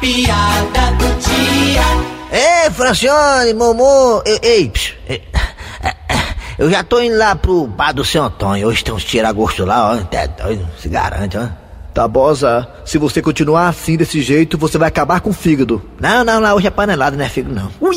piada do dia. Ei, Francione, Momô, ei, ei, ei, eu já tô indo lá pro bar do seu Antônio. Hoje tem uns tiragosto lá, ó. Até doido, se garante, ó. Tá. Se você continuar assim desse jeito, você vai acabar com o fígado. Não, não, lá hoje é panelada, não é fígado, não. Ui!